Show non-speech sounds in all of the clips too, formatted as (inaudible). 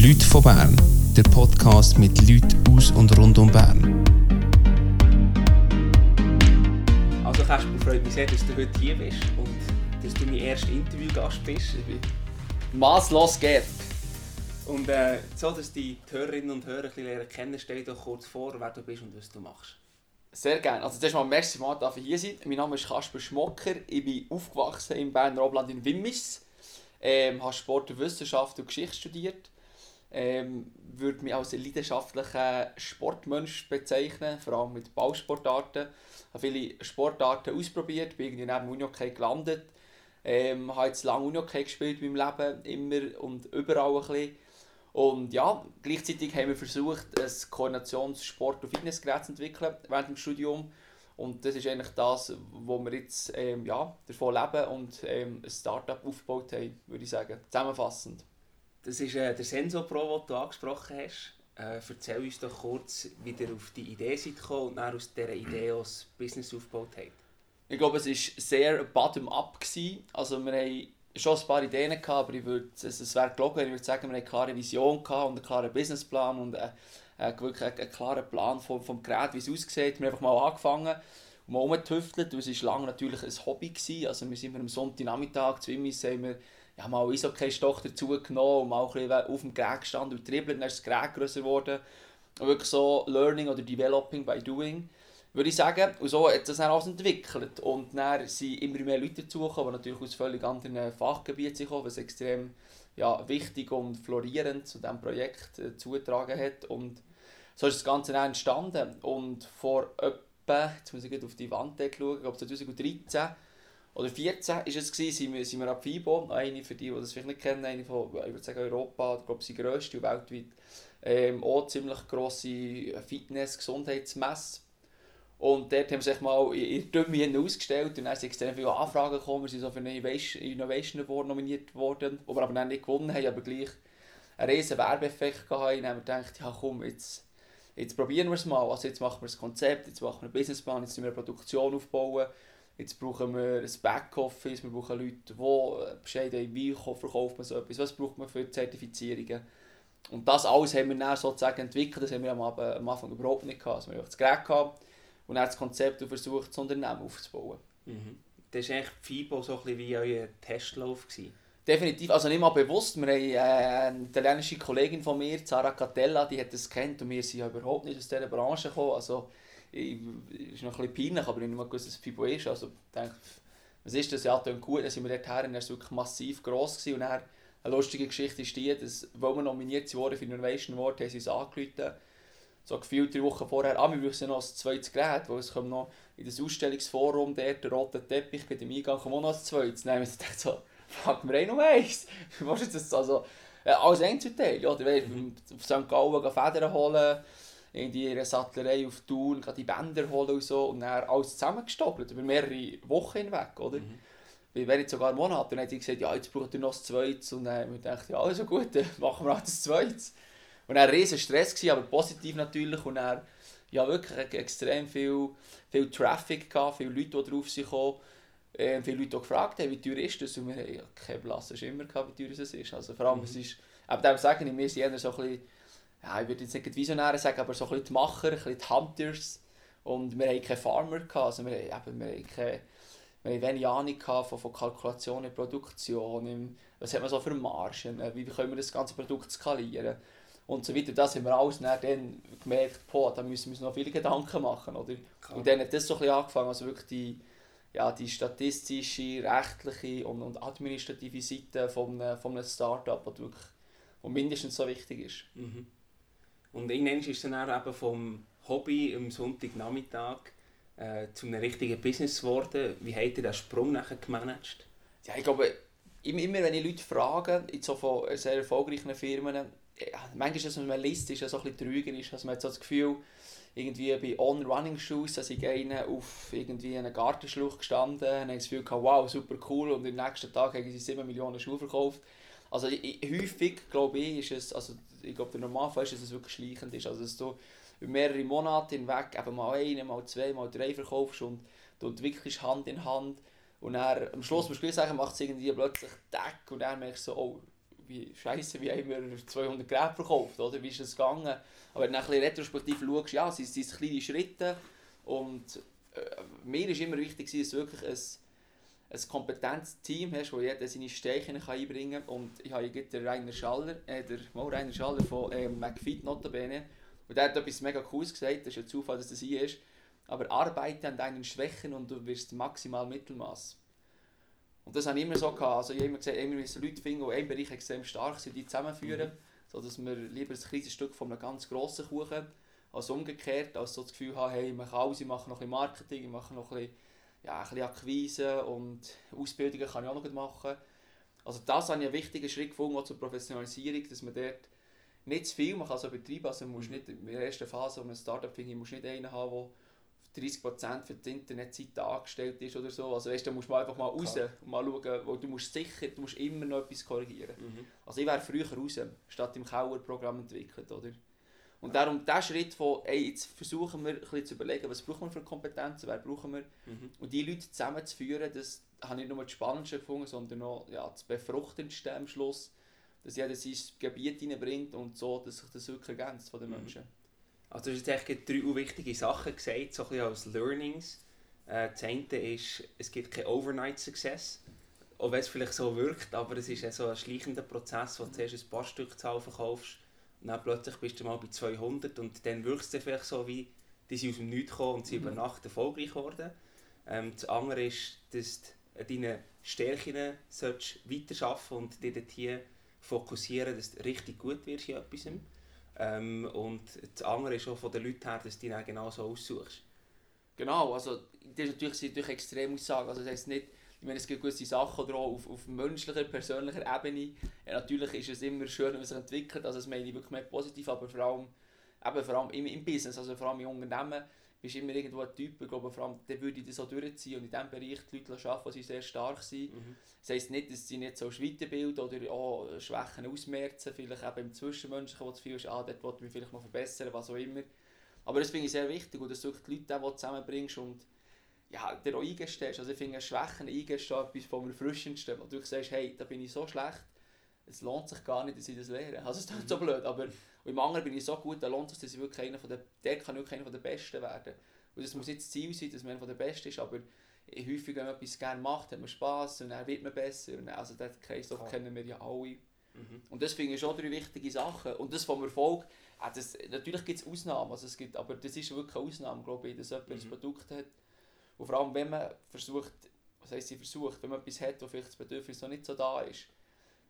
Leute von Bern, der Podcast mit Leuten aus und rund um Bern. Also Kasper, freut mich sehr, dass du heute hier bist und dass du mein erster Interviewgast bist. Ich bin maßlos geehrt. Und äh, so, dass die Hörerinnen und Hörer ein bisschen lernen kennen, stell dir doch kurz vor, wer du bist und was du machst. Sehr gerne. Also zuerst mal merci, mal dass ich hier sein Mein Name ist Kasper Schmocker. Ich bin aufgewachsen im Berner Oberland in Wimmis. Ähm, habe Sport und Wissenschaft und Geschichte studiert. Ähm, würde mich als leidenschaftlichen Sportmensch bezeichnen, vor allem mit Ballsportarten. Ich habe viele Sportarten ausprobiert, bin irgendwie neben Unihockey gelandet. Ähm, habe jetzt lange Unihockey gespielt in meinem Leben, immer und überall ein bisschen. Und ja, gleichzeitig haben wir versucht, ein Koordinationssport- und Fitnessgerät zu entwickeln während dem Studium. Und das ist eigentlich das, wo wir jetzt ähm, ja, davon leben und ähm, ein Startup aufgebaut haben, würde ich sagen. Zusammenfassend. Das ist äh, der Sensor Pro, den du angesprochen hast. Äh, erzähl uns doch kurz, wie ihr auf die Idee seid gekommen und dann aus dieser Idee das Business aufgebaut habt. Ich glaube, es war sehr bottom-up. Also wir haben schon ein paar Ideen, gehabt, aber ich würde, es, wäre gelogen, ich würde sagen, wir haben eine klare Vision gehabt und einen klaren Businessplan und wirklich einen, einen klaren Plan vom, vom Gerät, wie es aussieht. Wir haben einfach mal angefangen und mal rumgetüftelt. Es war lange natürlich ein Hobby. Gewesen. Also wir sind am Sonntagnachmittag zu Wimmis, haben wir ja, mal Eishockey-Stoch dazu genommen und mal ein bisschen auf dem Gerät gestanden und dribbelt. Dann ist das Gerät grösser geworden. Und wirklich so Learning oder Developing by Doing würde ich sagen. Und so hat das dann alles entwickelt. Und dann sind immer mehr Leute dazugekommen, die natürlich aus völlig anderen Fachgebieten kommen, was extrem ja, wichtig und florierend zu diesem Projekt äh, zugetragen hat. Und so ist das Ganze dann entstanden. Und vor etwa, jetzt muss ich auf die Wand schauen, ich glaube 2013 oder 2014 war es sind wir, sind wir ab FIBO, eine für die, die das vielleicht nicht kennen, eine von, ich würde sagen Europa, ich glaube, sie grösste und weltweit, ähm, auch ziemlich grosse Fitness-Gesundheitsmesse und dort haben sie sich mal in Dummy ausgestellt und dann sind extrem viele Anfragen gekommen. Wir sind so für einen Innovation Award nominiert worden, wo wir aber dann nicht gewonnen haben, aber gleich einen riesen Werbeeffekt gehabt. Und haben gedacht, ja komm, jetzt, jetzt probieren wir es mal. Also jetzt machen wir das Konzept, jetzt machen wir einen Businessplan, jetzt müssen wir eine Produktion aufbauen. Jetzt brauchen wir ein Backoffice, wir brauchen Leute, die Bescheid haben, wie verkauft man so etwas, was braucht man für Zertifizierungen. Und das alles haben wir dann sozusagen entwickelt, das haben wir am Anfang überhaupt nicht gehabt. Also wir haben das Gerät gehabt, und dann das Konzept und versucht, das Unternehmen aufzubauen. Mhm. Das war eigentlich FIBO so ein bisschen wie euer Testlauf? Gewesen. Definitiv, also nicht mal bewusst. Wir haben äh, eine italienische Kollegin von mir, Zara Catella, die hat das kennt und wir sind ja überhaupt nicht aus dieser Branche gekommen. Also, ich, ist noch ein bisschen peinlich, aber ich nicht mal gewusst, was FIBO ist. Also, ich denke, was ist das? Ja, klingt gut. Dann sind wir dort her und er war wirklich massiv gross. Gewesen. Und dann, eine lustige Geschichte ist die, dass, weil wir nominiert wurden für den Innovation Award, haben sie uns angerufen so gefühlt drei Wochen vorher, ah, wir brauchen noch ein zweites Gerät, weil es kommt noch in das Ausstellungsforum, der, der rote Teppich bei dem Eingang, kommt auch noch ein zweites. Dann haben wir gedacht, so, fuck, wir haben noch eins. (laughs) Was ist das? Also, ja, als Einzelteil, oder? Mhm. Auf St. Gallen Federn holen, in ihre Sattlerei auf Thun, die Bänder holen und so, und dann alles zusammengestapelt, über mehrere Wochen hinweg, oder? Mhm. Wenn jetzt sogar Monate, dann hat sie gesagt, ja, jetzt braucht ihr noch ein zweites, und dann haben wir gedacht, ja, also gut, dann (laughs) machen wir auch das zweites. Und dann war riesen Stress, gewesen, aber positiv natürlich. Und dann ja, wirklich extrem viel, viel Traffic, gehabt, viele Leute, die drauf sind gekommen. Äh, viele Leute, die gefragt haben, wie teuer ist das? Und wir haben ja, keine blasse Schimmer gehabt, wie teuer es ist. Also vor allem, mhm. es ist, aber dem sagen wir, wir sind eher so ein bisschen, ja, ich würde jetzt nicht Visionäre sagen, aber so ein bisschen die Macher, ein bisschen die Hunters. Und wir hatten keine Farmer, gehabt, also wir, eben, wir hatten keine, wir hatten wenig Ahnung von, von Kalkulation in Produktion, was hat man so für Margen, wie können wir das ganze Produkt skalieren und so weiter. Das haben wir alles dann gemerkt, boah, da müssen wir uns noch viele Gedanken machen. Oder? Und dann hat das so ein bisschen angefangen, also wirklich die, ja, die statistische, rechtliche und, und administrative Seite von, von einem Start-up, die wirklich mindestens so wichtig ist. Mhm. Und irgendwann ist es dann eben vom Hobby am Sonntagnachmittag äh, zu einem richtigen Business geworden. Wie habt ihr den Sprung nachher gemanagt? Ja, ich glaube, immer wenn ich Leute frage, in so von sehr erfolgreichen Firmen, ja, manchmal ist es, wenn man liest, ist es so ein bisschen trügerisch. Also man hat so das Gefühl, irgendwie bei On-Running-Shoes, dass ich einer auf irgendwie einen Gartenschluch gestanden und habe das Gefühl wow, super cool und am nächsten Tag haben sie 7 Millionen Schuhe verkauft. Also ich, häufig, glaube ich, ist es, also ich glaube der Normalfall ist, dass es wirklich schleichend ist. Also dass du mehrere Monate hinweg eben mal einen, mal zwei, mal drei verkaufst und du entwickelst Hand in Hand und dann, am Schluss musst du sagen, macht es irgendwie plötzlich Deck und dann merkst du so, oh, wie scheiße, wie haben wir 200 Geräte verkauft, oder? Wie ist das gegangen? Aber wenn du ein retrospektiv schaust, ja, es sind, sind kleine Schritte und äh, mir ist immer wichtig, dass du wirklich ein, ein kompetentes Team hast, wo jeder seine Stärken einbringen kann. Und ich habe hier den Rainer Schaller, äh, der oh, Rainer Schaller von äh, McFit notabene, und der hat etwas mega cooles gesagt, das ist ein Zufall, dass das hier ist, aber arbeite an deinen Schwächen und du wirst maximal Mittelmaß. Und das habe ich immer so gehabt. Also ich habe immer gesagt, immer müssen Leute finden, die in einem Bereich extrem stark sind, die zusammenführen. Mhm. So dass wir lieber ein kleines Stück von einem ganz grossen Kuchen als umgekehrt, als so das Gefühl haben, hey, ich mache alles, ich mache noch ein bisschen Marketing, ich mache noch ein bisschen, ja, ein bisschen Akquise und Ausbildungen kann ich auch noch machen. Also das habe ich einen wichtigen Schritt gefunden, zur Professionalisierung, dass man dort nicht zu viel, man kann es übertreiben, also man muss nicht in der ersten Phase, wo man ein Startup finde, muss nicht einen haben, der 30% für die Internetzeit angestellt ist oder so. Also weißt, da musst du einfach mal raus Klar. und mal schauen, wo du musst sicher, du musst immer noch etwas korrigieren. Mhm. Also ich wäre früher raus, statt im Kauer-Programm entwickelt, oder? Und darum der Schritt von, ey, jetzt versuchen wir ein bisschen zu überlegen, was brauchen wir für Kompetenzen, wer brauchen wir, mhm. und die Leute zusammenzuführen, das habe ich nicht nur das Spannendste gefunden, sondern auch ja, das Befruchtendste am Schluss, dass jeder sein Gebiet hineinbringt und so, dass sich das wirklich ergänzt von den mhm. Menschen. Also du hast jetzt eigentlich drei wichtige Sachen gesagt, so ein bisschen als Learnings. Äh, das eine ist, es gibt keinen Overnight-Success. Auch wenn es vielleicht so wirkt, aber es ist so ein schleichender Prozess, wo du zuerst ein paar Stückzahl verkaufst und dann plötzlich bist du mal bei 200 und dann wirkt es vielleicht so wie, die sind aus dem Nichts gekommen und sind mhm. über Nacht erfolgreich geworden. Ähm, das andere ist, dass du deine Stärken weiterarbeiten und dich dort hier fokussieren, dass du richtig gut wirst in etwas. Ähm, und das andere ist auch von den Leuten her, dass du dich genau so aussuchst. Genau, also das ist natürlich, natürlich extrem Aussage. Also das heisst nicht, ich meine, es gibt gewisse Sachen oder auch auf, auf menschlicher, persönlicher Ebene. Ja, natürlich ist es immer schön, wenn man sich entwickelt, also das meine ich wirklich mehr positiv, aber vor allem, eben vor allem im, im Business, also vor allem im Unternehmen, bist immer irgendwo ein Typ, ich glaube, vor allem, der würde ich das so durchziehen und in diesem Bereich die Leute arbeiten, die sehr stark sind. Mhm. Das heisst nicht, dass sie nicht so weiterbilden oder auch Schwächen ausmerzen, vielleicht eben im Zwischenmenschlichen, wo das Gefühl ist, ah, dort wollte ich mich vielleicht noch verbessern, was auch immer. Aber das finde ich sehr wichtig und dass du die Leute auch zusammenbringst und ja, dir auch eingestehst. Also ich finde, Schwächen eingestehen etwas vom Erfrischendsten, wo du sagst, hey, da bin ich so schlecht, es lohnt sich gar nicht, dass ich das lehre. Also es ist so blöd, aber im anderen bin ich so gut, da lohnt es sich, dass ich wirklich einer von der, der kann wirklich einer von der Besten werden. Und das muss nicht das Ziel sein, dass man einer von der Besten ist, aber häufig, wenn man etwas gerne macht, hat man Spass und dann wird man besser. Und also den Kreislauf kennen wir ja alle. Mhm. Und das finde ich schon drei wichtige Sachen. Und das vom Erfolg, äh, das, natürlich gibt es Ausnahmen, also es gibt, aber das ist wirklich eine Ausnahme, glaube ich, dass jemand mhm. ein Produkt hat. Und vor allem, wenn man versucht, was heisst sie versucht, wenn man etwas hat, wo vielleicht das Bedürfnis noch nicht so da ist,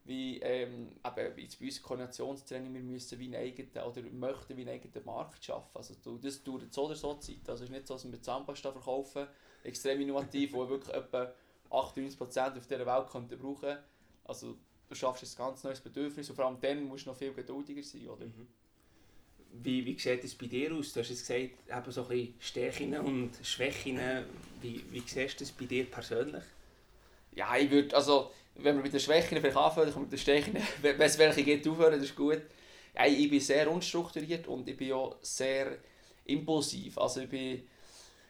wie ähm, jetzt bei uns Koordinationstraining, wir müssen wie einen eigenen, oder möchten wie einen eigenen Markt schaffen. Also das dauert so oder so Zeit. Also es ist nicht so, dass wir Zahnpasta verkaufen, extrem innovativ, wo wirklich etwa 98% auf dieser Welt könnten brauchen Also du schaffst ein ganz neues Bedürfnis und vor allem dann musst du noch viel geduldiger sein. Oder? Mhm. Wie, wie sieht es bei dir aus? Du hast jetzt gesagt, eben so ein Stärken und Schwächen. Wie, wie siehst du das bei dir persönlich? Ja, ich würde, also wenn wir mit den Schwächen vielleicht anfangen, dann mit den Stärken, (laughs) wenn es welche geht, aufhören, das ist gut. Ja, ich bin sehr unstrukturiert und ich bin auch sehr impulsiv. Also ich bin,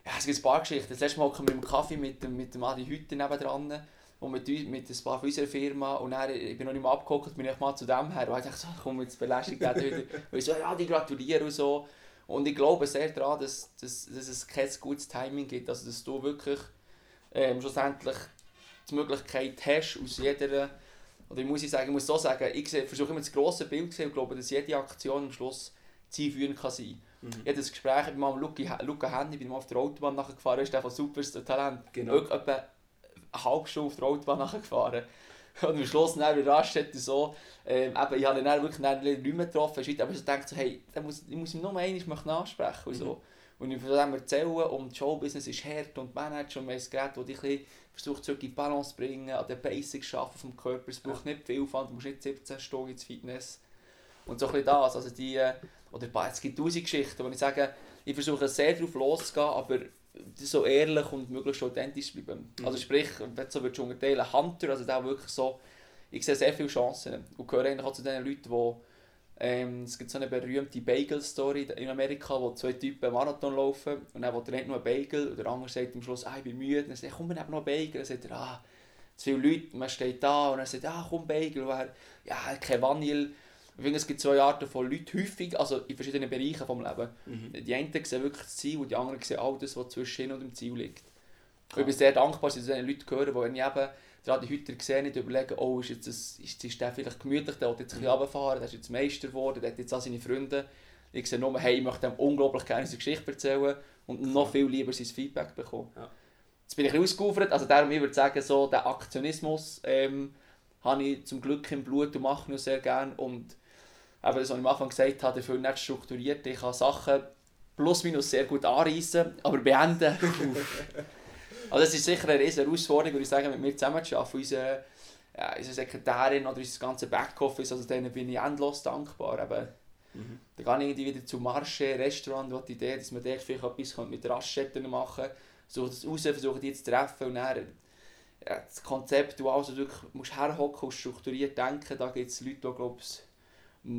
ja, es gibt ein paar Geschichten. Das letzte Mal kommen wir mit dem Kaffee mit dem, mit dem Adi Hütte nebendran und mit, mit ein paar von unserer Firma und dann, ich bin noch nicht mal abgeguckt, bin ich mal zu dem her und ich dachte so, komm, jetzt belästigt wieder. und ich so, ja, die gratulieren und so. Und ich glaube sehr daran, dass, dass, dass es kein gutes Timing gibt, also dass du wirklich ähm, schlussendlich die Möglichkeit hast, aus jeder, oder ich muss sagen, ich muss so sagen, ich versuche immer das grosse Bild zu sehen und glaube, dass jede Aktion am Schluss zielführend kann sein kann. Mhm. Ich hatte das Gespräch mit meinem Luca, Henny, bin mal auf der Autobahn nachgefahren, ist der von Superstar Talent. Genau. Halbe Stunde auf der Autobahn (laughs) nachgefahren. Und am Schluss dann bei Raststätte so, ähm, eben, ich habe ihn dann wirklich dann nicht mehr getroffen, aber ich dachte so, hey, muss, ich muss ihn nur einmal ansprechen und so. Mhm. Und ich von dem erzählen und das Showbusiness ist hart und Manager und man ist Gerät, das dich versucht zurück in die Balance zu bringen, an den Basics arbeiten vom Körper. Es braucht nicht viel Aufwand, du musst nicht 17 Stunden ins Fitness. Und so ein bisschen das, also die, äh, oder es gibt tausend Geschichten, wo ich sage, ich versuche sehr darauf loszugehen, aber so ehrlich und möglichst authentisch bleiben. Mhm. Also sprich, du so würdest unterteilen, Hunter, also da wirklich so, ich sehe sehr viele Chancen und gehöre eigentlich auch zu den Leuten, die ähm, es gibt so eine berühmte Bagel-Story in Amerika, wo zwei Typen Marathon laufen und dann will der eine nur einen Bagel und der andere sagt am Schluss, ah, ich bin müde. Und dann sagt er, komm, wir nehmen noch einen Bagel. Dann sagt er, ah, zu viele Leute, man steht da und er sagt, ah komm Bagel, und er, ja, kein Vanille. Ich finde, es gibt zwei Arten von Leuten, häufig, also in verschiedenen Bereichen des Lebens. Mhm. Die einen sehen wirklich das Ziel und die anderen sehen all das, was zwischen ihnen und dem Ziel liegt. Und ich bin sehr dankbar, dass ich zu den Leuten gehöre, die eben gerade die Hüter sehen, nicht überlegen, oh, ist, jetzt das, ist, ist der vielleicht gemütlich, der will jetzt ein bisschen runterfahren, der ist jetzt Meister geworden, der hat jetzt auch seine Freunde. Ich sehe nur, hey, ich möchte ihm unglaublich gerne seine Geschichte erzählen und noch viel lieber sein Feedback bekommen. Ja. Jetzt bin ich ein ausgeufert, also darum, ich würde sagen, so, den Aktionismus ähm, habe ich zum Glück im Blut und mache ihn sehr gerne und eben, das, was ich am Anfang gesagt habe, dafür nicht strukturiert, ich kann Sachen plus minus sehr gut anreißen, aber beenden, (laughs) also es ist sicher eine riesige Herausforderung, würde ich sagen, mit mir zusammen zu arbeiten. Unsere, ja, unsere Sekretärin oder unser ganzes Backoffice, also denen bin ich endlos dankbar. Eben, Mhm. Da gehe ich irgendwie wieder zu Marché, Restaurant, wo die Idee, dass man dort vielleicht etwas mit Raststätten machen kann. Versuche das raus, versuche die zu treffen und dann ja, das Konzept, du also wirklich musst herhocken und strukturiert denken, da gibt es Leute, die glaube ich,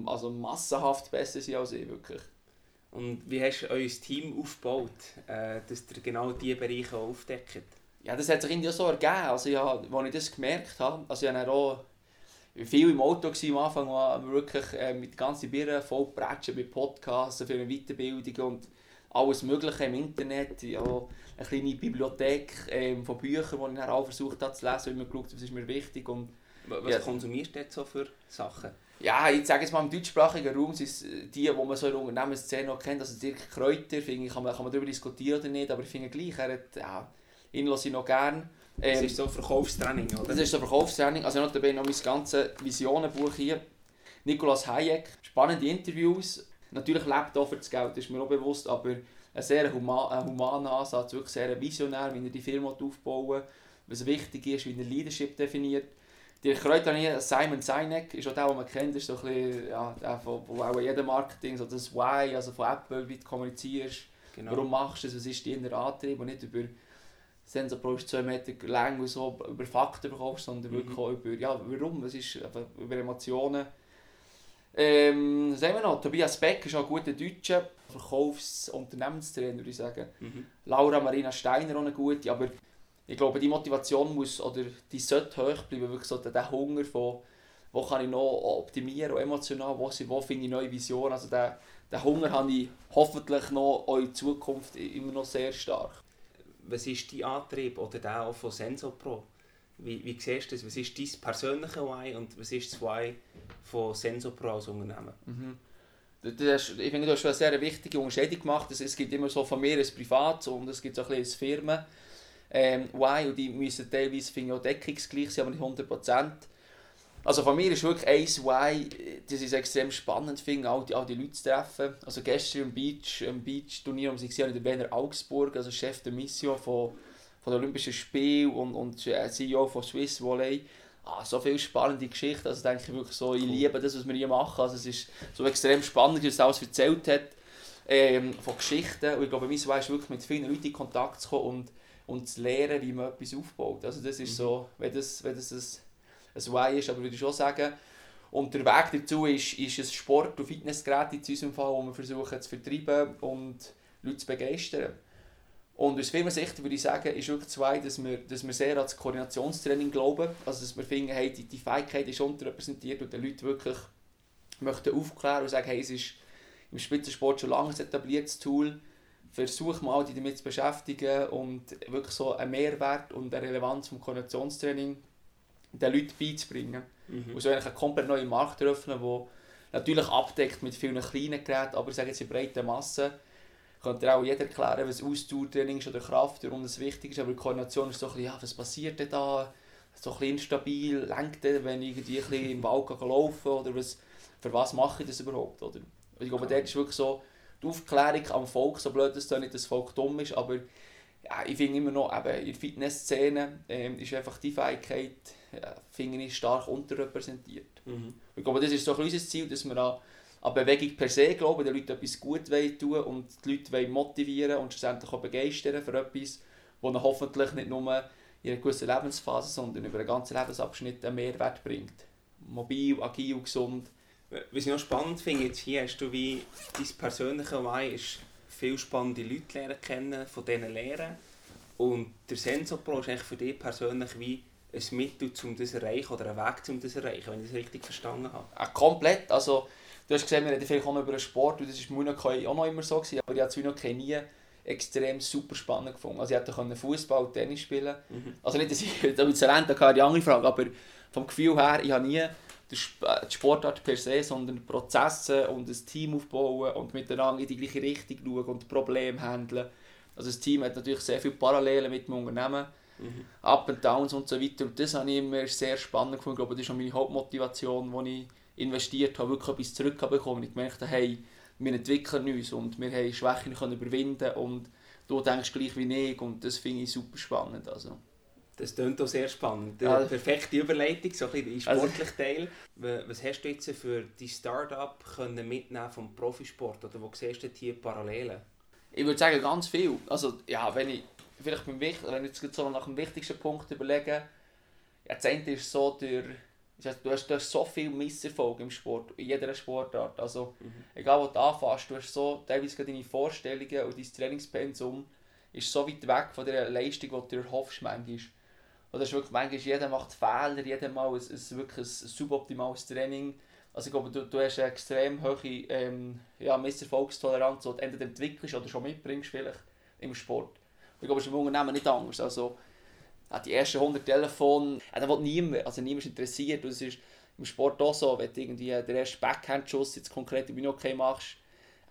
also massenhaft besser sind als ich, wirklich. Und wie hast du euer Team aufgebaut, äh, dass ihr genau diese Bereiche aufdeckt? Ja, das hat sich irgendwie so ergeben. Also, ja, als ich das gemerkt habe, also ich war auch viel im Auto gewesen, am Anfang, wir wirklich äh, mit ganzen Birnen voll prätschen mit Podcasts, für eine Weiterbildung und alles Mögliche im Internet. Ja, eine kleine Bibliothek ähm, von Büchern, die ich dann auch versucht habe zu lesen, immer geschaut, was ist mir wichtig. Und, Was Ja. konsumierst du jetzt so für Sachen? Ja, ich sage jetzt mal, im deutschsprachigen Raum sind es die, die man so in der Unternehmensszene noch kennt. Also Dirk Kräuter, finde ich, kann man, kann man darüber diskutieren oder nicht, aber ich finde gleich, er hat, ja, ihn lasse ich noch gerne. Das Ähm, ist so Verkaufstraining, oder? Das ist so Verkaufstraining. Also noch dabei noch mein ganzes Visionenbuch hier. Nicolas Hayek. Spannende Interviews. Natürlich lebt er für das Geld, das ist mir auch bewusst, aber ein sehr huma ein humaner Ansatz, wirklich sehr visionär, wie er die Firma aufbauen was wichtig ist, wie er Leadership definiert. Die Kräuter hier, Simon Sinek, ist auch der, den man kennt, ist so ein bisschen, ja, der, von, wo auch jeder Marketing, so das Why, also von Apple, wie du kommunizierst, Genau. Warum machst du das? Was ist dein Antrieb? Und nicht über Sensor ist 2 Meter lang und so über Fakten bekommst, sondern Mhm. wirklich auch über, ja, warum? Was ist einfach über Emotionen? Ähm, was haben wir noch? Tobias Beck ist auch ein guter Deutscher, Verkaufs- und Unternehmenstrainer, würde ich sagen. Mhm. Laura Marina Steiner auch eine gute, aber ich glaube, die Motivation muss, oder die sollte hoch bleiben, wirklich so der, der Hunger von, wo kann ich noch optimieren, emotional, wo, wo finde ich neue Visionen, also der, den Hunger habe ich hoffentlich noch auch in Zukunft immer noch sehr stark. Was ist dein Antrieb oder der auch von Sensopro? Wie, wie siehst du das? Was ist dein persönliche Why und was ist das Why von Sensopro als Unternehmen? Mhm. Das ist, ich finde, du hast eine sehr wichtige Unterscheidung gemacht. Es, es gibt immer so von mir ein Privat und es gibt so ein bisschen ein Firmen. Ähm, why? Und die müssen teilweise finde ich, auch deckungsgleich sein, aber nicht 100%. Also von mir ist wirklich eins Why, das ist extrem spannend finde, all die, all die Leute zu treffen. Also gestern im Beach, im Beach-Turnier um sich in der Berner Augsburg, also Chef der Mission von, von den Olympischen Spielen und, und äh, CEO von Swiss Volley. Ah, so viele spannende Geschichten, also denke ich wirklich so, ich liebe das, was wir hier machen. Also es ist so extrem spannend, wie es alles erzählt hat, ähm, von Geschichten. Und ich glaube, mein Why ist wirklich mit vielen Leuten in Kontakt zu kommen und, und zu lernen, wie man etwas aufbaut. Also das ist so, wenn das, wenn das ein, ein Why ist, aber würde ich schon sagen, und der Weg dazu ist, ist ein Sport- und Fitnessgerät in unserem Fall, wo wir versuchen zu vertreiben und Leute zu begeistern. Und aus Firmensicht würde ich sagen, ist wirklich zwei, dass wir, dass wir sehr an das Koordinationstraining glauben. Also dass wir finden, hey, die, die Fähigkeit ist unterrepräsentiert und den Leuten wirklich möchten aufklären und sagen, hey, es ist im Spitzensport schon lange ein etabliertes Tool. Versuch mal, dich damit zu beschäftigen und wirklich so einen Mehrwert und eine Relevanz vom Koordinationstraining den Leuten beizubringen. Mhm. Und so eigentlich einen komplett neuen Markt eröffnen, der natürlich abdeckt mit vielen kleinen Geräten, aber ich sage jetzt in breiter Masse. Könnte auch jeder erklären, was Ausdauertraining ist oder Kraft, warum das wichtig ist, aber die Koordination ist so ein bisschen, ja, was passiert denn da? So ein bisschen instabil, lenkt der, wenn ich irgendwie ein bisschen im Wald laufen oder was, für was mache ich das überhaupt? Oder? Und ich glaube, dort ist wirklich so die Aufklärung am Volk, so blöd es nicht, dass das Volk dumm ist, aber ja, ich finde immer noch, eben, in der Fitnessszene ähm, ist einfach die Fähigkeit, ja, finde ich, stark unterrepräsentiert. Mhm. Ich glaube, das ist so ein unser Ziel, dass wir an, an Bewegung per se glauben, den Leuten etwas gut wollen tun und die Leute wollen motivieren und schlussendlich auch begeistern für etwas, das ihnen hoffentlich nicht nur in einer gewissen Lebensphase, sondern über einen ganzen Lebensabschnitt einen Mehrwert bringt. Mobil, agil, gesund. Was ich noch spannend finde, jetzt hier hast du wie dein persönliche Why ist viele spannende Leute lernen kennen, von denen lernen. Und der Sensopro ist eigentlich für dich persönlich wie ein Mittel, um das zu erreichen oder ein Weg, um das zu erreichen, wenn ich das richtig verstanden habe? Ja, komplett. Also, du hast gesehen, wir reden vielleicht auch noch über den Sport und das war in Monaco auch noch immer so, gewesen, aber ich habe es nie extrem super spannend gefunden. Also ich hätte Fußball und Tennis spielen mhm. Also nicht, dass ich damit Talent hatte, die andere Frage, aber vom Gefühl her, ich habe nie die Sportart per se, sondern Prozesse und ein Team aufbauen und miteinander in die gleiche Richtung schauen und Probleme handeln. Also das Team hat natürlich sehr viele Parallelen mit dem Unternehmen, mhm. Up and Downs und so weiter und das habe ich immer sehr spannend gefunden. Ich glaube, das ist auch meine Hauptmotivation, die ich investiert habe, wirklich etwas zurückbekommen. Ich gemerkt habe, hey, wir entwickeln uns und wir haben Schwächen können überwinden und du denkst gleich wie ich und das finde ich super spannend. Also. Das klingt auch sehr spannend. Die also, perfekte Überleitung, so ein bisschen also, Teil. Was hast du jetzt für dein Start-up mitnehmen vom Profisport oder wo siehst du hier Parallelen? Ich würde sagen, ganz viel. Also, ja, wenn ich vielleicht beim, wenn ich jetzt so nach dem wichtigsten Punkt überlege, ja, das eine ist so, durch Du hast, du hast so viel Misserfolg im Sport, in jeder Sportart. Also, mhm. egal wo du anfängst, du hast so teilweise deine Vorstellungen und dein Trainingspensum ist so weit weg von der Leistung, die du dir erhoffst manchmal. Das ist wirklich manchmal, jeder macht Fehler, jeder Mal ist es wirklich ein suboptimales Training. Also ich glaube, du, du hast eine extrem hohe ähm, ja, Misserfolgstoleranz, die du entweder entwickelst oder schon mitbringst vielleicht im Sport. Ich glaube, es ist im Unternehmen nicht anders. Also, die ersten 100 Telefone, da will niemand, also niemand ist interessiert. Und es ist im Sport auch so, wenn du irgendwie den ersten Backhand-Schuss jetzt konkret im okay machst,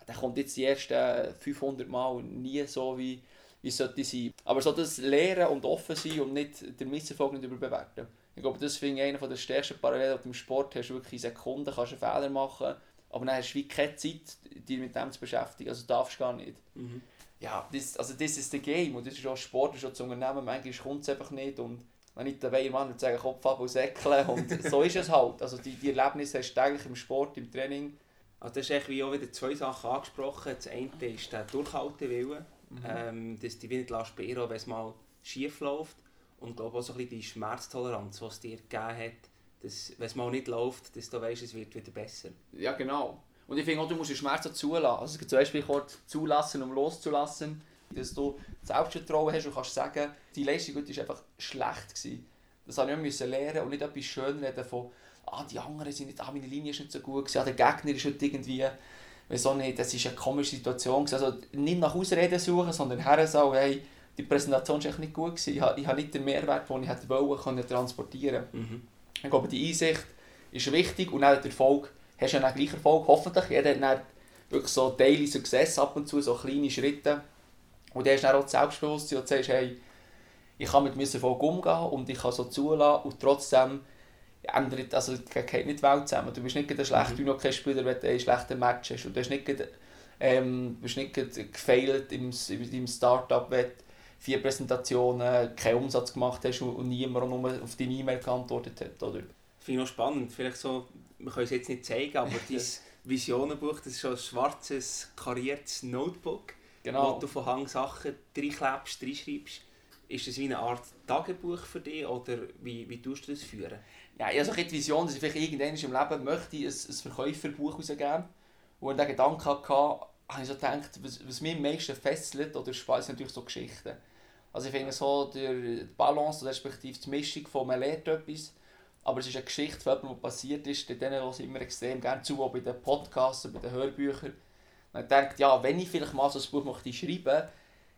dann kommt jetzt die ersten 500 Mal nie so, wie, wie es sollte sein. Aber so das Lehren und offen sein und nicht den Misserfolg nicht überbewerten. Ich glaube, das finde ich einer der stärksten Parallelen im Sport. hast Du wirklich Sekunden kannst einen Fehler machen, aber dann hast du wie keine Zeit, dich mit dem zu beschäftigen. Also darfst du gar nicht. Mhm ja, das, also das ist das Game und das ist auch Sport, das ist auch zu Unternehmen, manchmal kommt es einfach nicht und wenn ich dabei Mann würde sagen, Kopf ab und säckeln (laughs) und so ist es halt. Also die, die Erlebnisse hast du eigentlich im Sport, im Training. Also das ist echt wie auch wieder zwei Sachen angesprochen. Das eine ist der Durchhaltewille, mhm. ähm, dass du nicht lässt wenn es mal schief läuft und glaube auch so ein bisschen die Schmerztoleranz, die es dir gegeben hat, dass, wenn es mal nicht läuft, dass du weißt, es wird wieder besser. Ja genau. Und ich finde auch, du musst den Schmerz auch zulassen. Also es gibt zum Beispiel zulassen, um loszulassen. Dass du Selbstvertrauen hast und kannst sagen, die Leistung war einfach schlecht. Gewesen. Das habe ich müssen lernen und nicht etwas schönreden von, ah, die anderen sind nicht, ah, meine Linie ist nicht so gut gewesen, ah, der Gegner ist heute irgendwie, wieso nicht, das ist eine komische Situation. Also nicht nach Ausreden suchen, sondern her sagen, hey, die Präsentation war echt nicht gut gewesen. Ich habe, ich habe nicht den Mehrwert, den ich hätte wollen, können transportieren. Mhm. Ich glaube, die Einsicht ist wichtig und auch der Erfolg hast du ja dann gleich Erfolg, hoffentlich. Jeder hat dann wirklich so Daily Success ab und zu, so kleine Schritte. Und dann hast du dann auch das Selbstbewusstsein und sagst, hey, ich kann mit meinem Erfolg umgehen und ich kann so zulassen und trotzdem ändert, also geht nicht die Welt zusammen. Du bist nicht ein schlechter mhm. Hockey-Spieler, wenn du einen schlechten Match hast. Und du hast nicht, ähm, bist nicht gefailt im, in deinem Start-up, wenn du vier Präsentationen keinen Umsatz gemacht hast und, und niemand nur auf deine E-Mail geantwortet hat. Oder? Finde ich noch spannend. Vielleicht so wir können es jetzt nicht zeigen, aber (laughs) dieses Visionenbuch, das ist schon ein schwarzes, kariertes Notebook, genau. wo du von Hang Sachen reinklebst, reinschreibst. Ist das wie eine Art Tagebuch für dich oder wie, wie tust du das führen? Ja, ich habe so die Vision, dass ich vielleicht irgendwann im Leben möchte ein, ein Verkäuferbuch rausgeben. Und den Gedanken hatte, habe ich so gedacht, was, was mich am meisten fesselt oder Spaß sind natürlich so Geschichten. Also ich finde so die Balance, respektive die Mischung von man lernt etwas, aber es ist eine Geschichte von jemandem, was passiert ist. Denen höre ich immer extrem gerne zu, auch bei den Podcasts, bei den Hörbüchern. Und ich denke, ja, wenn ich vielleicht mal so ein Buch möchte schreiben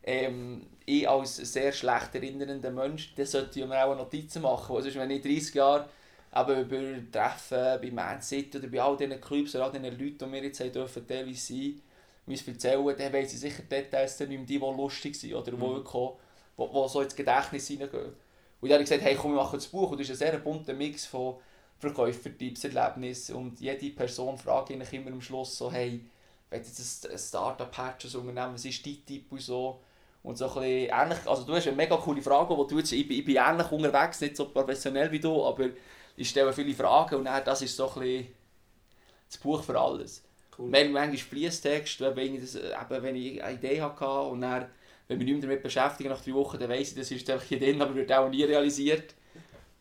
ähm, ich als sehr schlecht erinnernder Mensch, dann sollte ich mir auch Notizen machen. Also wenn ich 30 Jahre eben über Treffen bei Man City oder bei all diesen Clubs oder all diesen Leuten, die wir jetzt haben dürfen, teilweise sein, müssen erzählen, dann weiss ich sicher Details nicht mehr, die, die lustig sind oder mhm. wo, wirklich, wo, wo so ins Gedächtnis hineingehen. Und dann habe ich gesagt, hey komm, wir machen das Buch. Und das ist ein sehr bunter Mix von Verkäufertipps, Erlebnissen. Und jede Person fragt ich immer am Schluss so, hey, wenn du jetzt ein Startup hast, ein Unternehmen, was ist dein Tipp und so. Und so ein bisschen ähnlich, also du hast eine mega coole Frage, wo du jetzt, ich, bin, ich bin ähnlich unterwegs, nicht so professionell wie du, aber ich stelle viele Fragen und dann, das ist so ein bisschen das Buch für alles. Cool. Manchmal Fließtext, wenn ich, das, eben, wenn ich eine Idee hatte und dann wenn wir nicht mehr damit beschäftigen nach drei Wochen, dann weiss ich, das ist einfach hier drin, aber wird auch nie realisiert.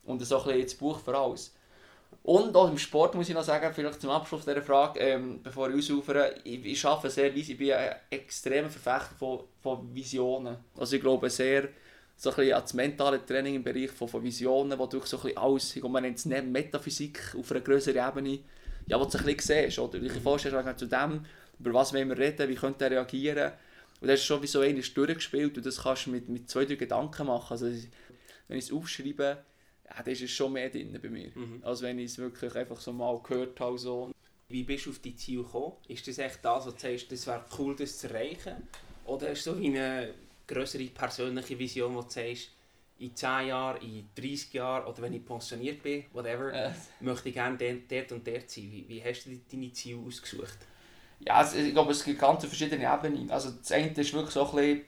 Und so ein bisschen das Buch für alles. Und auch im Sport muss ich noch sagen, vielleicht zum Abschluss dieser Frage, ähm, bevor ich ausufere, ich, ich arbeite sehr, ich bin ein extremer Verfechter von, von Visionen. Also ich glaube sehr so ein bisschen das mentale Training im Bereich von, von Visionen, wo du so ein bisschen alles, und man nennt es nicht Metaphysik auf einer größeren Ebene, ja, wo du ein bisschen siehst, oder? Ich vorstelle zu dem, über was wollen wir reden, wie könnte er reagieren. Und das ist schon wie so einmal durchgespielt und das kannst du mit, mit zwei, drei Gedanken machen. Also, wenn ich es aufschreibe, ja, dann ist es schon mehr drin bei mir, mhm. als wenn ich es wirklich einfach so mal gehört habe. So. Wie bist du auf die Ziel gekommen? Ist das echt das, was du sagst, das wäre cool, das zu erreichen? Oder hast du so eine größere persönliche Vision, wo du sagst, in 10 Jahren, in 30 Jahren oder wenn ich pensioniert bin, whatever, äh. möchte ich gerne dort und dort sein. Wie, wie hast du deine Ziele ausgesucht? Ja, also ich glaube, es gibt ganz verschiedene Ebenen. Also das eine ist wirklich so ein bisschen,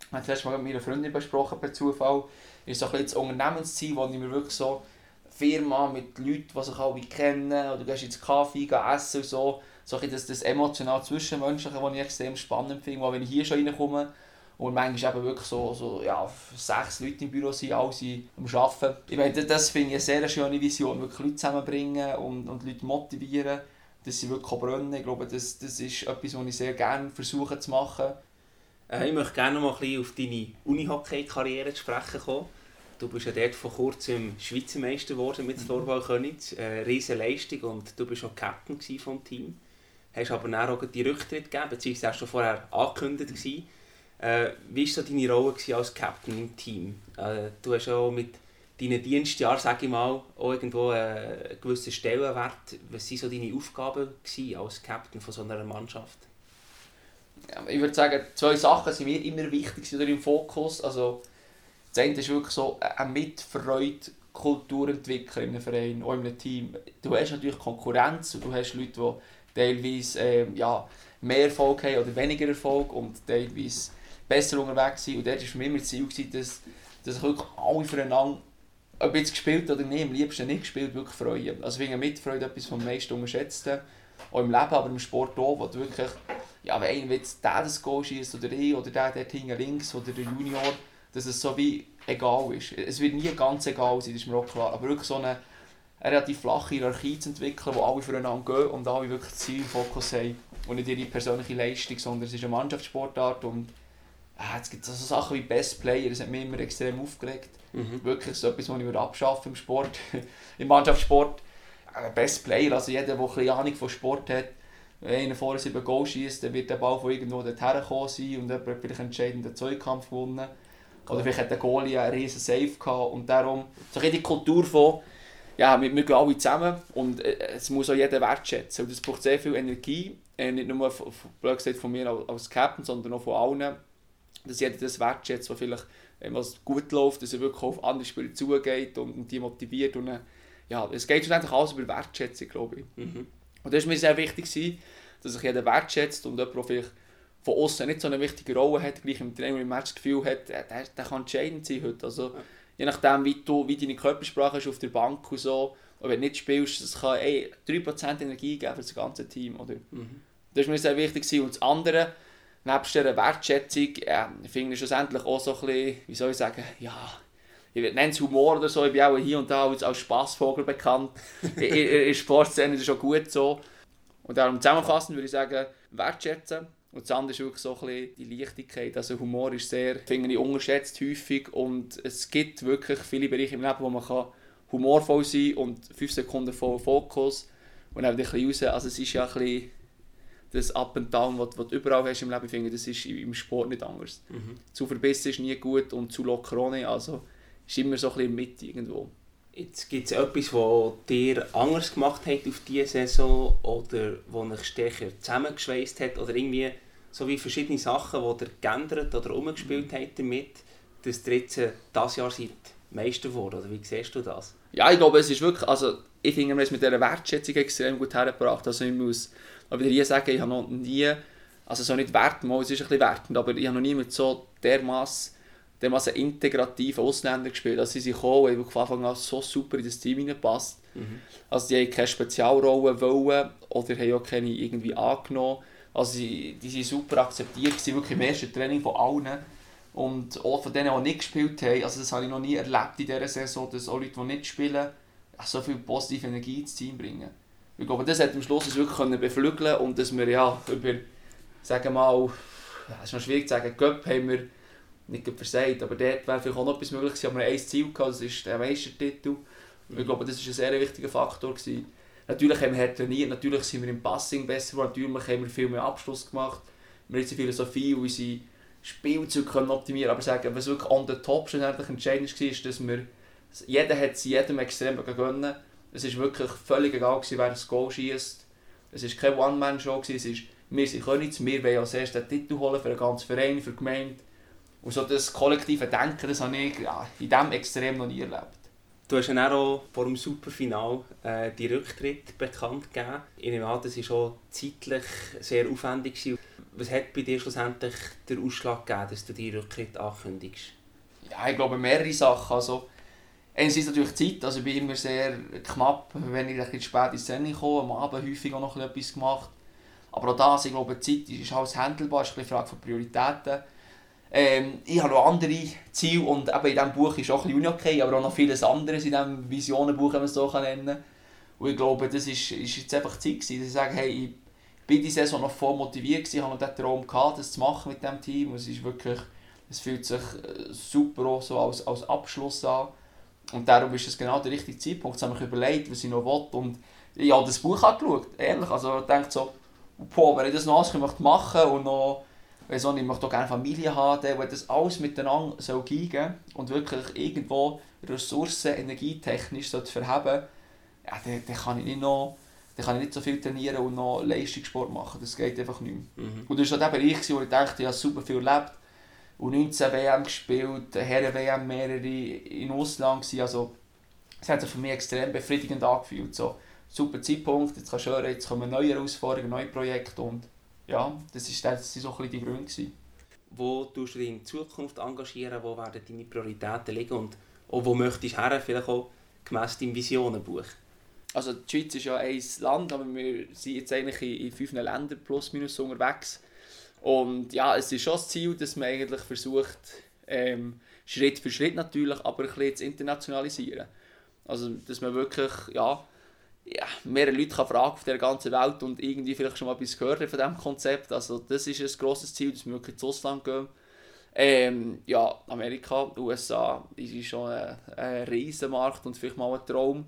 ich habe das mal mit meiner Freundin besprochen per Zufall, ist so ein bisschen das Unternehmensziel, wo ich mir wirklich so Firma mit Leuten, die sich alle kennen, oder du gehst ins Kaffee, gehst essen und so, so ein das, das emotional Zwischenmenschliche, das ich extrem spannend finde, weil wenn ich hier schon reinkomme und manchmal eben wirklich so, so ja, sechs Leute im Büro sind, alle sind am Arbeiten. Ich meine, das finde ich eine sehr schöne Vision, wirklich Leute zusammenbringen und, und Leute motivieren, dass sie wirklich brennen. Ich glaube, das, das ist etwas, was ich sehr gerne versuche zu machen. Äh, ich möchte gerne noch mal ein bisschen auf deine Unihockey-Karriere zu sprechen kommen. Du bist ja dort vor kurzem Schweizer Meister geworden mit Thorwald Königs. Eine riesige Leistung und du bist auch Captain vom Team. Hast aber dann auch die Rücktritt gegeben, beziehungsweise hast du vorher angekündigt gewesen. Äh, wie war deine Rolle als Captain im Team? Äh, du hast auch mit deinen Dienstjahren, sage ich mal, auch irgendwo einen gewissen Stellenwert. Was waren so deine Aufgaben als Captain von so einer Mannschaft? Ja, ich würde sagen, zwei Sachen sind mir immer wichtig oder im Fokus. Also, das eine ist wirklich so eine Mitfreude Kultur entwickeln in einem Verein, auch in einem Team. Du hast natürlich Konkurrenz und du hast Leute, die teilweise äh, ja, mehr Erfolg haben oder weniger Erfolg und teilweise besser unterwegs sind. Und dort war für mich immer das Ziel, dass, dass wirklich alle füreinander, ob jetzt gespielt oder nicht, am liebsten nicht gespielt, wirklich freuen. Also wegen Mitfreude etwas vom meisten unterschätzten, auch im Leben, aber im Sport auch, wo du wirklich, ja, wenn einer jetzt der das Goal schießt oder ich oder der dort hinten links oder der Junior, dass es so wie egal ist. Es wird nie ganz egal sein, das ist mir auch klar, aber wirklich so eine eine relativ flache Hierarchie zu entwickeln, wo alle füreinander gehen und alle wirklich Ziel im Fokus haben und nicht ihre persönliche Leistung, sondern es ist eine Mannschaftssportart und äh, es gibt so Sachen wie Best Player, das hat mich immer extrem aufgeregt. Mhm. Wirklich so etwas, was ich abschaffen im Sport, (laughs) im Mannschaftssport. Äh, Best Player, also jeder, der ein bisschen Ahnung von Sport hat, wenn einer vorher sieben Goal schießt, dann wird der Ball von irgendwo dorthin kommen sein und jemand hat vielleicht entscheidenden Zweikampf gewonnen. Oder vielleicht hat der Goalie einen riesen Safe gehabt und darum so die Kultur von ja, wir, wir gehen alle zusammen und äh, es muss auch jeder wertschätzen. Und das braucht sehr viel Energie, äh, nicht nur von, von, von mir als Captain, sondern auch von allen, dass jeder das wertschätzt, was vielleicht wenn gut läuft, dass er wirklich auf andere Spieler zugeht und, und die motiviert. Und, äh, ja, es geht schlussendlich alles über Wertschätzung, glaube ich. Mhm. Und das war mir sehr wichtig, dass sich jeder wertschätzt und jemand, der vielleicht von außen nicht so eine wichtige Rolle hat, gleich im Training im Match das Gefühl hat, der, der kann entscheidend sein heute. Also, ja je nachdem, wie, du, wie deine Körpersprache ist auf der Bank und so, und wenn du nicht spielst, das kann ey, 3% Energie geben für das ganze Team. Oder? Mhm. Das war mir sehr wichtig. Und das andere, nebst dieser Wertschätzung, äh, finde ich schlussendlich auch so ein bisschen, wie soll ich sagen, ja, ich nenne es Humor oder so, ich bin auch hier und da als, als Spaßvogel bekannt. (laughs) in, in, der Sportszene ist es schon gut so. Und darum zusammenfassend würde ich sagen, wertschätzen und das andere ist wirklich so ein bisschen die Leichtigkeit. Also Humor ist sehr, finde ich, unterschätzt häufig und es gibt wirklich viele Bereiche im Leben, wo man kann humorvoll sein und 5 Sekunden voll Fokus und dann ein bisschen raus. Also es ist ja ein bisschen das Up and Down, was, du überall hast im Leben, finde, das ist im Sport nicht anders. Mhm. Zu verbissen ist nie gut und zu locker auch nicht, also ist immer so ein bisschen mit irgendwo. Jetzt gibt es etwas, was dir anders gemacht hat auf diese Saison oder was dich stärker zusammengeschweißt hat oder irgendwie so wie verschiedene Sachen, die ihr geändert oder umgespielt habt damit, dass ihr jetzt äh, dieses Jahr seid Meister geworden oder wie siehst du das? Ja, ich glaube, es ist wirklich, also ich finde, wir haben es mit dieser Wertschätzung extrem gut hergebracht. Also ich muss aber hier sagen, ich habe noch nie, also so nicht wertend, es ist ein bisschen wertend, aber ich habe noch nie mit so dermaßen dermaßen integrativen Ausländer gespielt. Also sie sind gekommen und von Anfang an so super in das Team hineingepasst. Mhm. Also die haben keine Spezialrolle wollen oder haben auch keine irgendwie angenommen. Also die, die sind super akzeptiert, sie wirklich im ersten Training von allen. Und auch von denen, die nicht gespielt haben, also das habe ich noch nie erlebt in dieser Saison, dass auch Leute, die nicht spielen, so viel positive Energie ins Team bringen. Ich glaube, das hat am Schluss wirklich beflügeln und dass wir ja über, sagen mal, es ist noch schwierig zu sagen, Göpp haben wir nicht versagt. Aber dort wäre vielleicht auch noch etwas möglich gewesen, aber wir haben ein Ziel gehabt, das ist der Meistertitel. Ich glaube, das war ein sehr wichtiger Faktor. Gewesen. Natürlich haben wir trainiert, natürlich sind wir im Passing besser geworden, natürlich haben wir viel mehr Abschluss gemacht. Wir haben unsere Philosophie und unsere Spielzeuge können optimieren aber sagen, was wirklich on the top schlussendlich entscheidend war, ist, dass wir, jeder hat es jedem extrem gönnen. Es war wirklich völlig egal, gewesen, wer das Goal schießt. Es war keine One-Man-Show, es ist, wir sind Königs, wir wollen als erstes den Titel holen für den ganzen Verein, für die Gemeinde. Und so das kollektive Denken, das habe ich ja, in diesem extrem noch nie erlebt. Du hast ja auch vor dem Superfinal äh, die Rücktritt bekannt gegeben. Ich nehme an, das war schon zeitlich sehr aufwendig. Gewesen. Was hat bei dir schlussendlich den Ausschlag gegeben, dass du die Rücktritt ankündigst? Ja, ich glaube mehrere Sachen. Also, einerseits natürlich Zeit. Also ich bin immer sehr knapp, wenn ich ein spät ins Szene komme. Am Abend häufig auch noch etwas gemacht. Aber auch das, ich glaube, Zeit ist alles handelbar. Es ist eine Frage von Prioritäten. Ähm, ich habe noch andere Ziele und eben in diesem Buch ist auch ein bisschen okay, aber auch noch vieles anderes in diesem Visionenbuch, wenn man es so nennen kann. Und ich glaube, das ist, ist jetzt einfach Zeit gewesen, dass ich sage, hey, ich bin die Saison noch voll motiviert gewesen, habe den Traum gehabt, das zu machen mit diesem Team. Und es ist wirklich, es fühlt sich äh, super auch so als, als Abschluss an. Und darum ist es genau der richtige Zeitpunkt. Jetzt habe ich überlegt, was ich noch will. Und ich habe das Buch angeschaut, ehrlich. Also ich denke so, boah, wenn ich das noch alles machen möchte und noch weil so, ich möchte auch gerne Familie haben, der das alles miteinander soll geben und wirklich irgendwo Ressourcen, energietechnisch soll verheben ja, dann, dann, kann ich nicht noch dann kann ich nicht so viel trainieren und noch Leistungssport machen. Das geht einfach nicht mehr. Mhm. Und das war der Bereich, wo ich dachte, ich habe super viel erlebt. Und 19 WM gespielt, Herren-WM mehrere in Ausland gewesen. Also, es hat sich für mich extrem befriedigend angefühlt. So, super Zeitpunkt, jetzt kannst du hören, jetzt kommen neue Herausforderungen, neue Projekte und ja, das ist das sind so ein die Gründe gewesen. Wo tust du dich in Zukunft engagieren? Wo werden deine Prioritäten liegen? Und auch wo möchtest du her? Vielleicht auch gemäss deinem Visionenbuch? Also die Schweiz ist ja ein Land, aber wir sind jetzt eigentlich in, in fünf Ländern plus minus unterwegs. Und ja, es ist schon das Ziel, dass man eigentlich versucht, ähm, Schritt für Schritt natürlich, aber ein bisschen zu internationalisieren. Also, dass man wirklich, ja, ja, mehrere Leute kann fragen auf der ganzen Welt und irgendwie vielleicht schon mal etwas gehört von diesem Konzept. Also das ist ein grosses Ziel, dass wir wirklich ins Ausland gehen. Ähm, ja, Amerika, USA ist schon ein, ein Riesenmarkt und vielleicht mal ein Traum.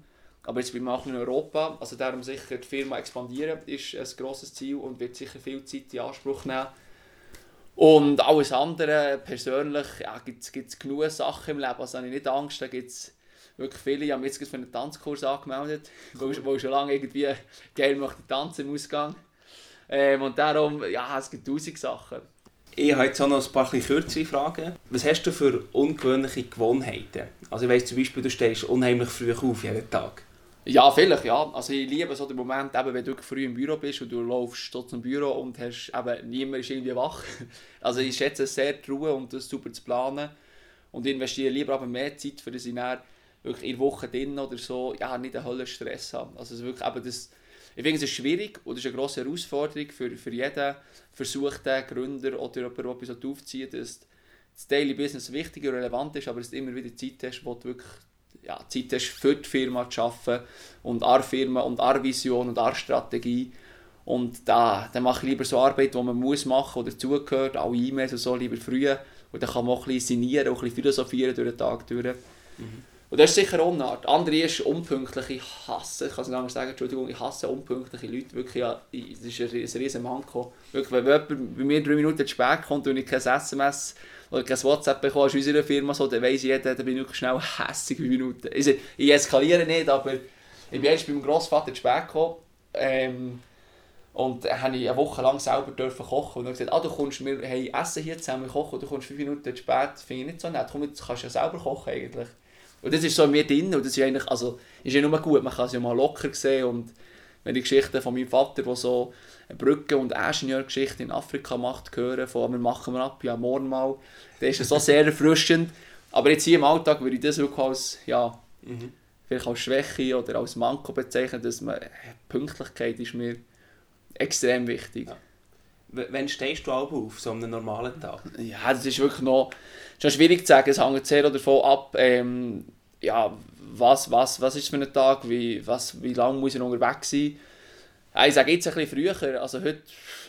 Aber jetzt bin ich auch in Europa, also darum sicher die Firma expandieren ist ein grosses Ziel und wird sicher viel Zeit in Anspruch nehmen. Und alles andere, persönlich, ja, gibt es genug Sachen im Leben, also habe ich nicht Angst, da gibt wirklich viele. Ich habe mich jetzt für einen Tanzkurs angemeldet, wo, wo ich schon lange irgendwie geil möchte tanzen im Ausgang. Ähm, und darum, ja, es gibt tausend Sachen. Ich habe jetzt auch noch ein paar kürzere Fragen. Was hast du für ungewöhnliche Gewohnheiten? Also ich weiss zum Beispiel, du stehst unheimlich früh auf jeden Tag. Ja, vielleicht, ja. Also ich liebe so den Moment, eben, wenn du früh im Büro bist und du läufst dort zum Büro und hast, eben, niemand ist irgendwie wach. (laughs) Also ich schätze es sehr, die Ruhe und das super zu planen. Und investiere lieber aber mehr Zeit, für das ich dann wirklich in der Woche drin oder so, ja, nicht einen Hölle Stress haben. Also es wirklich, eben das, ich finde es ist schwierig und es ist eine grosse Herausforderung für, für jeden versuchten Gründer oder jemanden, der etwas aufziehen dass das Daily Business wichtig und relevant ist, aber dass du immer wieder Zeit hast, wo du wirklich ja, Zeit hast, für die Firma zu arbeiten und an Firma und an Vision und an Strategie. Und da, dann mache ich lieber so Arbeit, die man muss machen oder dazugehört, auch E-Mails und so, lieber früh. Und dann kann man auch ein bisschen sinnieren, auch ein bisschen philosophieren durch den Tag durch. Mhm. Und das ist sicher auch eine Art. Andere ist unpünktlich. Ich hasse, ich kann es nicht anders sagen, Entschuldigung, ich hasse unpünktliche Leute. Wirklich, ja, das ist ein, ein riesen Manko. Wirklich, wenn jemand bei mir drei Minuten zu spät kommt und ich kein SMS oder kein WhatsApp bekomme aus unserer Firma, so, dann weiss jeder, dann bin ich schnell hässig bei Minuten. Also, ich eskaliere nicht, aber ich bin erst bei meinem Grossvater zu spät gekommen. Ähm, und dann habe ich eine Woche lang selber dürfen kochen und dann gesagt, ah, du kommst, wir haben Essen hier zusammen kochen und du kommst fünf Minuten spät, finde ich nicht so nett. Komm, jetzt kannst du ja selber kochen eigentlich. Und das ist so in mir drin und das ist eigentlich, also, ist ja nur gut, man kann es ja mal locker sehen und wenn die Geschichten von meinem Vater, der so eine Brücke- und Ingenieurgeschichte in Afrika macht, hören, von «Wir machen wir ab, ja, morgen mal», dann ist so sehr erfrischend. Aber jetzt hier im Alltag würde ich das wirklich als, ja, mhm. vielleicht als Schwäche oder als Manko bezeichnen, dass man, Pünktlichkeit ist mir extrem wichtig. Ja. Wann stehst du auch auf, so einem normalen Tag? Ja, das ist wirklich noch schon schwierig zu sagen. Es hängt sehr davon ab, ähm, ja, was, was, was ist für ein Tag, wie, was, wie lange muss ich unterwegs sein. Ich sage jetzt ein bisschen früher, also heute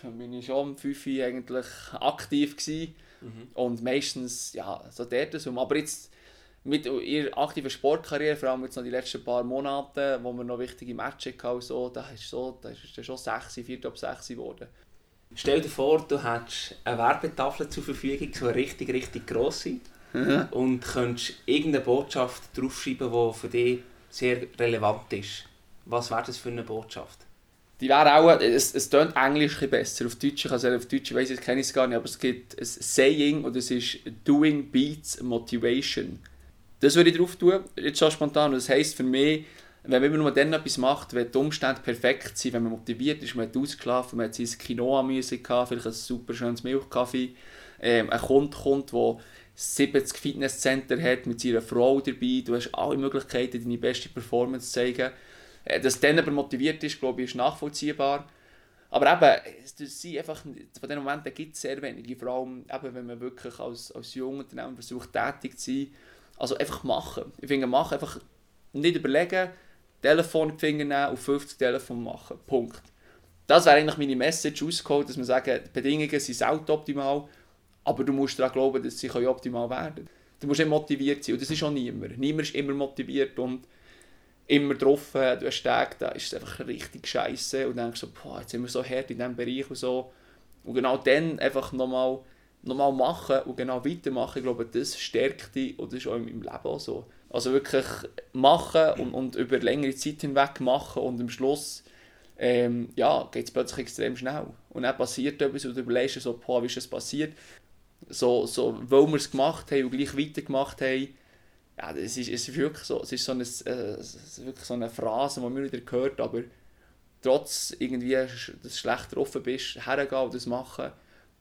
bin ich schon um 5 Uhr eigentlich aktiv gewesen. Mhm. Und meistens, ja, so dort so. Aber jetzt mit ihrer aktiven Sportkarriere, vor allem jetzt noch die letzten paar Monate, wo wir noch wichtige Matches hatten, so, da ist so, da ist schon 6, 4 ab 6 geworden. Stell dir vor, du hättest eine Werbetafel zur Verfügung, so eine richtig, richtig grosse, mhm. (laughs) und könntest irgendeine Botschaft draufschreiben, die für dich sehr relevant ist. Was wäre das für eine Botschaft? Die wäre auch, es, es klingt Englisch ein besser, auf Deutsch, ich auf Deutsch weiss ich, kenne es gar nicht, aber es gibt ein Saying und es ist Doing Beats Motivation. Das würde ich drauf tun, jetzt schon spontan. das heisst für mich, wenn man immer dann etwas macht, wenn die Umstände perfekt sind, wenn man motiviert ist, man hat ausgeschlafen, man hat sein Quinoa-Musik gehabt, vielleicht ein super schönes Milchkaffee, ähm, ein Kunde kommt, der 70 Fitnesscenter hat, mit seiner Frau dabei, du hast alle Möglichkeiten, deine beste Performance zu zeigen. Äh, dass dann aber motiviert ist, glaube ich, ist nachvollziehbar. Aber eben, es sind einfach, von den Momenten gibt es sehr wenige, vor allem eben, wenn man wirklich als, als junger Unternehmer versucht, tätig zu sein, also einfach machen. Ich finde, machen, einfach nicht überlegen, Telefon in die Finger nehmen und 50 Telefon machen. Punkt. Das wäre eigentlich meine Message ausgeholt, dass man sagt, die Bedingungen sind optimal, aber du musst daran glauben, dass sie optimal werden können. Du musst nicht motiviert sein und das ist auch niemand. Niemand ist immer motiviert und immer drauf. Du hast Tage, da ist es einfach richtig scheiße und denkst so, boah, jetzt sind wir so hart in diesem Bereich und so. Und genau dann einfach nochmal nochmal machen und genau weitermachen, ich glaube, das stärkt dich und das ist auch meinem Leben auch so. Also wirklich machen und, und über längere Zeit hinweg machen und am Schluss ähm, ja, geht es plötzlich extrem schnell. Und dann passiert etwas und du überlegst so, boah, wie ist das passiert? So, so, weil wir es gemacht haben und gleich weitergemacht haben, ja, das ist, es ist wirklich so, es ist so eine, äh, wirklich so eine Phrase, die man wieder hört, aber trotz irgendwie, dass du schlecht drauf bist, hergehen und das machen,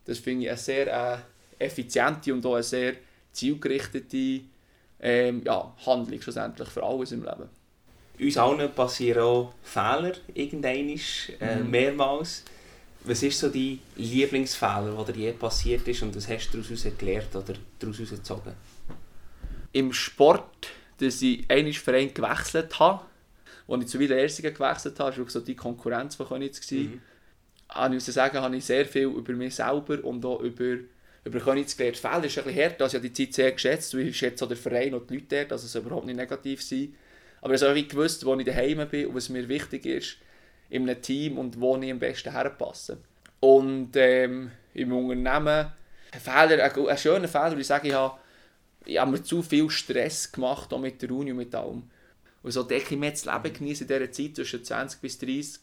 das finde ich eine sehr äh, effiziente und auch eine sehr zielgerichtete ähm, ja, Handlung schlussendlich für alles im Leben. Uns allen passieren auch Fehler, irgendwann, äh, mhm. mehrmals. Was ist so dein Lieblingsfehler, der dir je passiert ist und was hast du daraus gelernt oder daraus gezogen? Im Sport, dass ich einmal Verein gewechselt habe, als ich zu Wieler Ersigen gewechselt habe, war so die Konkurrenz von Königs. Mhm ich muss sagen, habe ich sehr viel über mich selber und auch über, über Königs gelernt. Fehler ist bisschen hart, also ich habe die Zeit sehr geschätzt, weil ich schätze auch den Verein und die Leute dort, dass es überhaupt nicht negativ sein. Aber ich habe auch gewusst, wo ich daheim bin und was mir wichtig ist in einem Team und wo ich am besten herpasse. Und ähm, im Unternehmen, ein Fehler, ein, ein schöner Fehler, würde ich sagen, ich habe, ich habe mir zu viel Stress gemacht, auch mit der Uni und mit allem. Und so denke ich mir das Leben genießen in dieser Zeit zwischen 20 bis 30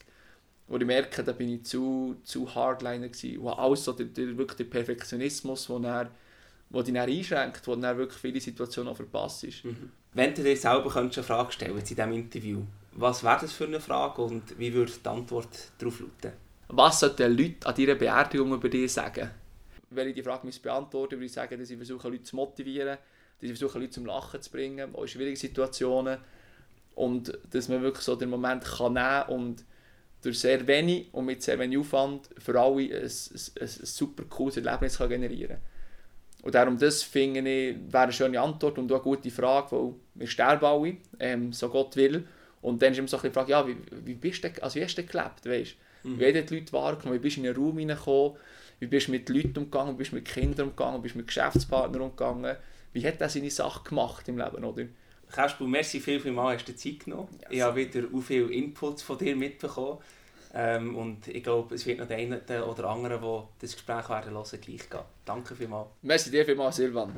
wo ich merke, da bin ich zu, zu Hardliner gewesen. Wo alles so der, der, wirklich der Perfektionismus, wo, wo dich dann einschränkt, wo dann wirklich viele Situationen auch verpasst ist. Mhm. Wenn du dir selber eine Frage stellen in diesem Interview, was wäre das für eine Frage und wie würde die Antwort darauf lauten? Was sollten Leute an deiner Beerdigung über dich sagen? Wenn ich die Frage beantworten würde ich sagen, dass ich versuche, Leute zu motivieren, dass ich versuche, Leute zum Lachen zu bringen, auch in schwierigen Situationen. Und dass man wirklich so den Moment kann nehmen und durch sehr wenig und mit sehr wenig Aufwand für alle ein, ein, ein, ein super cooles Erlebnis kann generieren Und darum, das finde ich, wäre eine schöne Antwort und auch eine gute Frage, weil wir sterben alle, ähm, so Gott will. Und dann ist immer so die Frage, ja, wie, wie, bist du, also wie hast du gelebt, weißt? Mhm. Wie haben die Leute wahrgenommen, wie bist du in einen Raum hineingekommen, wie bist du mit Leuten umgegangen, wie bist du mit Kindern umgegangen, wie bist du mit Geschäftspartnern umgegangen, wie hat er seine Sache gemacht im Leben, oder? Kasper, merci viel, viel mal, hast du Zeit genommen. Ja, ich habe wieder auch viele Inputs von dir mitbekommen. Ähm, und ich glaube, es wird noch den einen oder anderen, der das Gespräch werden hören, gleich gehen. Danke vielmals. Merci dir vielmals, Silvan.